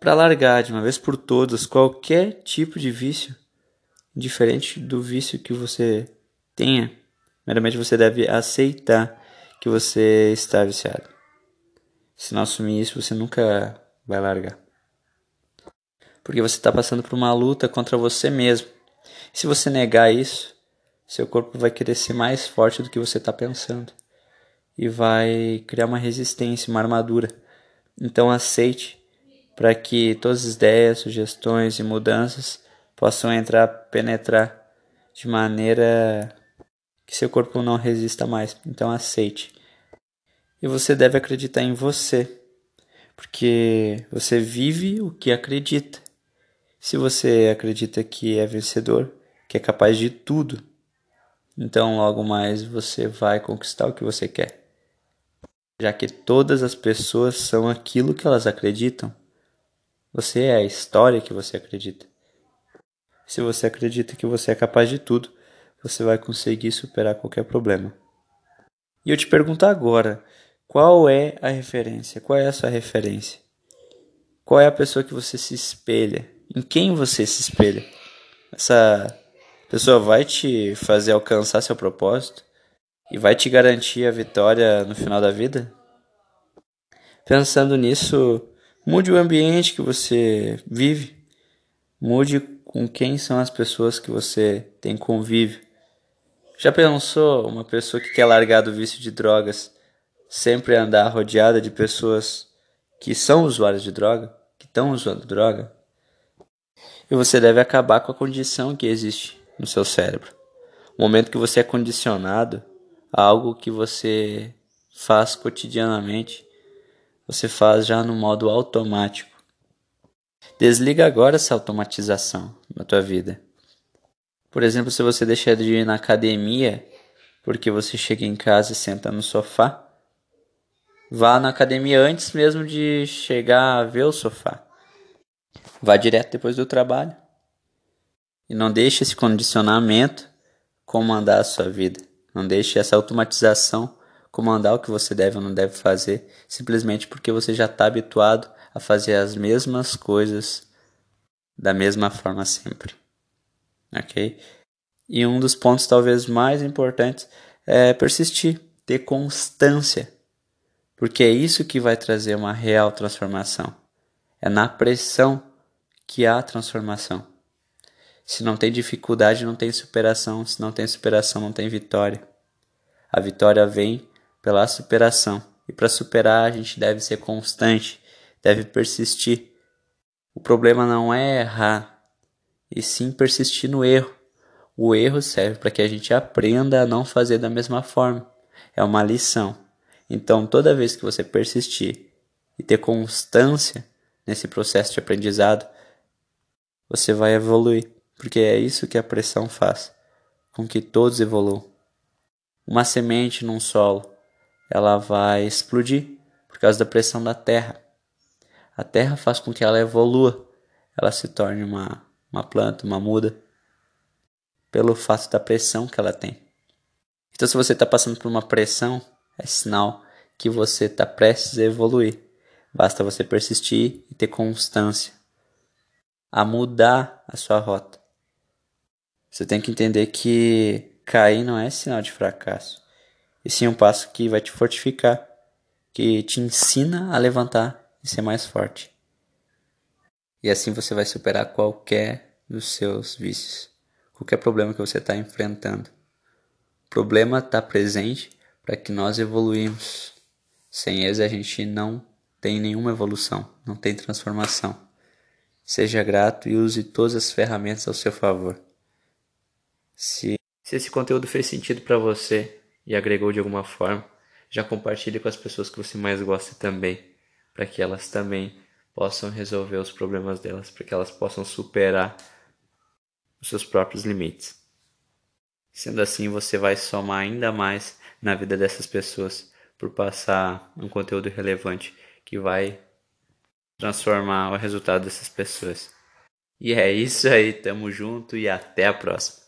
para largar de uma vez por todas qualquer tipo de vício, diferente do vício que você tenha, meramente você deve aceitar que você está viciado. Se não assumir isso, você nunca vai largar. Porque você está passando por uma luta contra você mesmo. Se você negar isso, seu corpo vai querer ser mais forte do que você está pensando. E vai criar uma resistência, uma armadura. Então aceite para que todas as ideias, sugestões e mudanças possam entrar, penetrar de maneira que seu corpo não resista mais. Então aceite. E você deve acreditar em você, porque você vive o que acredita. Se você acredita que é vencedor, que é capaz de tudo, então logo mais você vai conquistar o que você quer. Já que todas as pessoas são aquilo que elas acreditam, você é a história que você acredita. Se você acredita que você é capaz de tudo, você vai conseguir superar qualquer problema. E eu te pergunto agora, qual é a referência? Qual é a sua referência? Qual é a pessoa que você se espelha? Em quem você se espelha? Essa pessoa vai te fazer alcançar seu propósito e vai te garantir a vitória no final da vida? Pensando nisso, mude o ambiente que você vive, mude com quem são as pessoas que você tem convívio. Já pensou uma pessoa que quer largar do vício de drogas, sempre andar rodeada de pessoas que são usuários de droga, que estão usando droga? E você deve acabar com a condição que existe no seu cérebro. O momento que você é condicionado a algo que você faz cotidianamente, você faz já no modo automático. Desliga agora essa automatização na tua vida. Por exemplo, se você deixar de ir na academia porque você chega em casa e senta no sofá, vá na academia antes mesmo de chegar a ver o sofá. Vá direto depois do trabalho. E não deixe esse condicionamento comandar a sua vida. Não deixe essa automatização comandar o que você deve ou não deve fazer, simplesmente porque você já está habituado a fazer as mesmas coisas da mesma forma sempre. Ok? E um dos pontos talvez mais importantes é persistir, ter constância, porque é isso que vai trazer uma real transformação. É na pressão que há transformação. Se não tem dificuldade, não tem superação. Se não tem superação, não tem vitória. A vitória vem pela superação. E para superar, a gente deve ser constante, deve persistir. O problema não é errar, e sim persistir no erro. O erro serve para que a gente aprenda a não fazer da mesma forma. É uma lição. Então, toda vez que você persistir e ter constância nesse processo de aprendizado, você vai evoluir, porque é isso que a pressão faz, com que todos evoluam. Uma semente num solo, ela vai explodir por causa da pressão da terra. A terra faz com que ela evolua, ela se torne uma, uma planta, uma muda, pelo fato da pressão que ela tem. Então, se você está passando por uma pressão, é sinal que você está prestes a evoluir. Basta você persistir e ter constância a mudar a sua rota. Você tem que entender que cair não é sinal de fracasso, e sim um passo que vai te fortificar, que te ensina a levantar e ser mais forte. E assim você vai superar qualquer dos seus vícios, qualquer problema que você está enfrentando. O problema está presente para que nós evoluímos. Sem eles a gente não tem nenhuma evolução, não tem transformação. Seja grato e use todas as ferramentas ao seu favor. Se, se esse conteúdo fez sentido para você e agregou de alguma forma, já compartilhe com as pessoas que você mais gosta também, para que elas também possam resolver os problemas delas, para que elas possam superar os seus próprios limites. Sendo assim, você vai somar ainda mais na vida dessas pessoas por passar um conteúdo relevante que vai transformar o resultado dessas pessoas. E é isso aí, tamo junto e até a próxima.